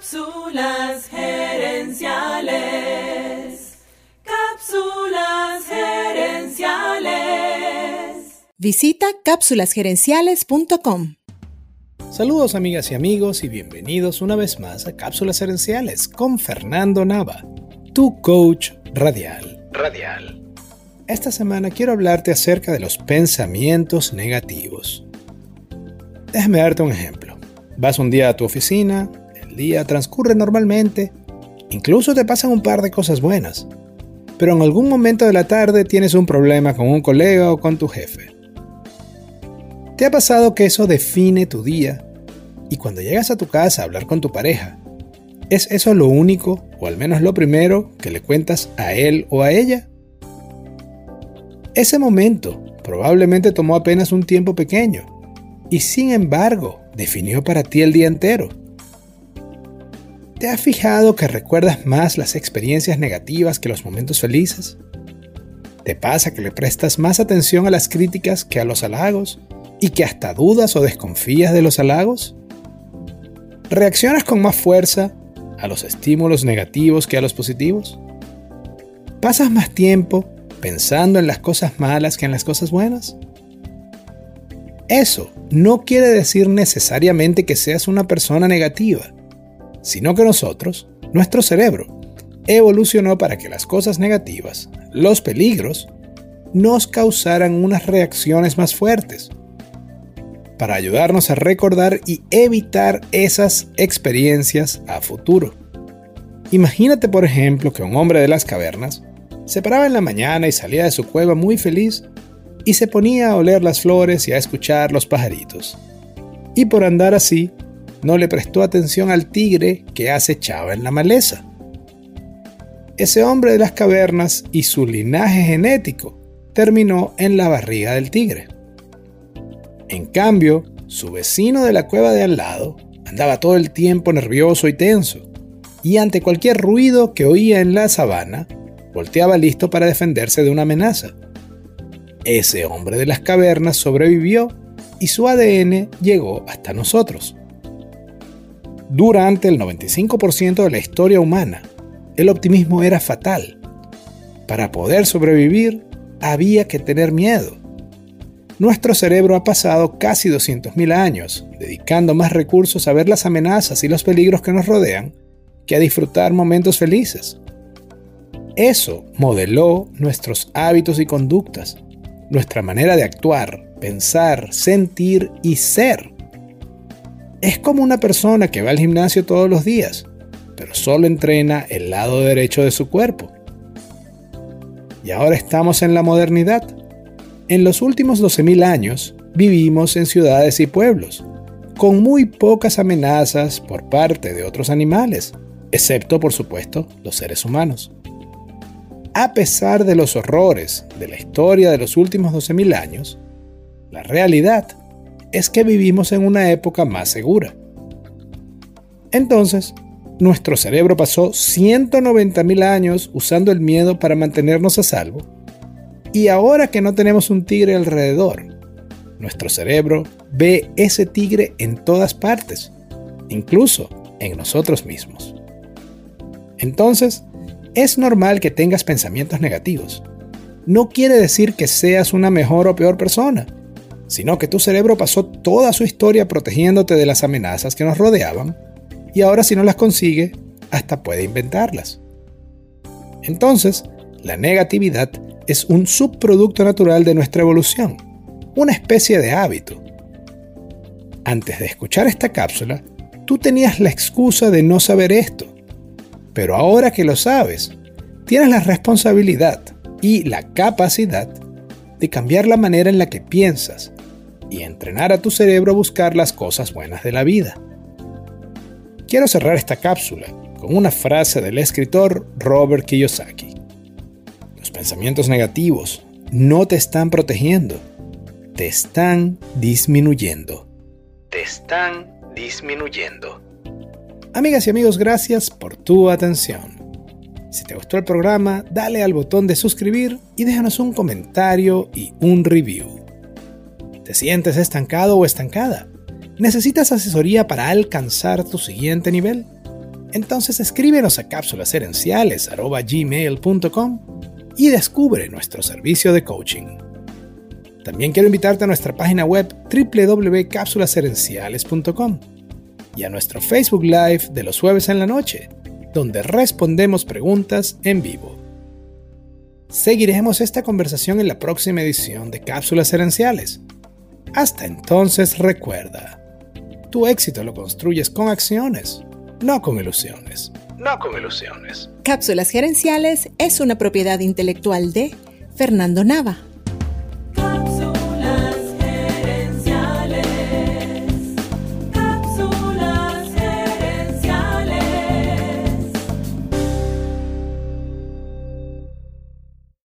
Cápsulas gerenciales. Cápsulas gerenciales. Visita cápsulasgerenciales.com. Saludos amigas y amigos y bienvenidos una vez más a Cápsulas Gerenciales con Fernando Nava, tu coach radial. Radial. Esta semana quiero hablarte acerca de los pensamientos negativos. Déjame darte un ejemplo. Vas un día a tu oficina, el día transcurre normalmente, incluso te pasan un par de cosas buenas, pero en algún momento de la tarde tienes un problema con un colega o con tu jefe. ¿Te ha pasado que eso define tu día y cuando llegas a tu casa a hablar con tu pareja, ¿es eso lo único, o al menos lo primero, que le cuentas a él o a ella? Ese momento probablemente tomó apenas un tiempo pequeño, y sin embargo definió para ti el día entero. ¿Te has fijado que recuerdas más las experiencias negativas que los momentos felices? ¿Te pasa que le prestas más atención a las críticas que a los halagos y que hasta dudas o desconfías de los halagos? ¿Reaccionas con más fuerza a los estímulos negativos que a los positivos? ¿Pasas más tiempo pensando en las cosas malas que en las cosas buenas? Eso no quiere decir necesariamente que seas una persona negativa, sino que nosotros, nuestro cerebro, evolucionó para que las cosas negativas, los peligros, nos causaran unas reacciones más fuertes, para ayudarnos a recordar y evitar esas experiencias a futuro. Imagínate, por ejemplo, que un hombre de las cavernas se paraba en la mañana y salía de su cueva muy feliz y se ponía a oler las flores y a escuchar los pajaritos. Y por andar así, no le prestó atención al tigre que acechaba en la maleza. Ese hombre de las cavernas y su linaje genético terminó en la barriga del tigre. En cambio, su vecino de la cueva de al lado andaba todo el tiempo nervioso y tenso, y ante cualquier ruido que oía en la sabana, volteaba listo para defenderse de una amenaza. Ese hombre de las cavernas sobrevivió y su ADN llegó hasta nosotros. Durante el 95% de la historia humana, el optimismo era fatal. Para poder sobrevivir, había que tener miedo. Nuestro cerebro ha pasado casi 200.000 años dedicando más recursos a ver las amenazas y los peligros que nos rodean que a disfrutar momentos felices. Eso modeló nuestros hábitos y conductas, nuestra manera de actuar, pensar, sentir y ser. Es como una persona que va al gimnasio todos los días, pero solo entrena el lado derecho de su cuerpo. Y ahora estamos en la modernidad. En los últimos 12.000 años vivimos en ciudades y pueblos, con muy pocas amenazas por parte de otros animales, excepto por supuesto los seres humanos. A pesar de los horrores de la historia de los últimos 12.000 años, la realidad es que vivimos en una época más segura. Entonces, nuestro cerebro pasó 190.000 años usando el miedo para mantenernos a salvo, y ahora que no tenemos un tigre alrededor, nuestro cerebro ve ese tigre en todas partes, incluso en nosotros mismos. Entonces, es normal que tengas pensamientos negativos. No quiere decir que seas una mejor o peor persona, sino que tu cerebro pasó toda su historia protegiéndote de las amenazas que nos rodeaban y ahora si no las consigue, hasta puede inventarlas. Entonces, la negatividad es un subproducto natural de nuestra evolución, una especie de hábito. Antes de escuchar esta cápsula, tú tenías la excusa de no saber esto pero ahora que lo sabes, tienes la responsabilidad y la capacidad de cambiar la manera en la que piensas y entrenar a tu cerebro a buscar las cosas buenas de la vida. Quiero cerrar esta cápsula con una frase del escritor Robert Kiyosaki. Los pensamientos negativos no te están protegiendo, te están disminuyendo. Te están disminuyendo. Amigas y amigos, gracias por tu atención. Si te gustó el programa, dale al botón de suscribir y déjanos un comentario y un review. ¿Te sientes estancado o estancada? ¿Necesitas asesoría para alcanzar tu siguiente nivel? Entonces escríbenos a cápsulaserenciales.gmail.com y descubre nuestro servicio de coaching. También quiero invitarte a nuestra página web www.cápsulaserenciales.com y a nuestro Facebook Live de los jueves en la noche, donde respondemos preguntas en vivo. Seguiremos esta conversación en la próxima edición de Cápsulas Herenciales. Hasta entonces recuerda, tu éxito lo construyes con acciones, no con ilusiones. No con ilusiones. Cápsulas Gerenciales es una propiedad intelectual de Fernando Nava.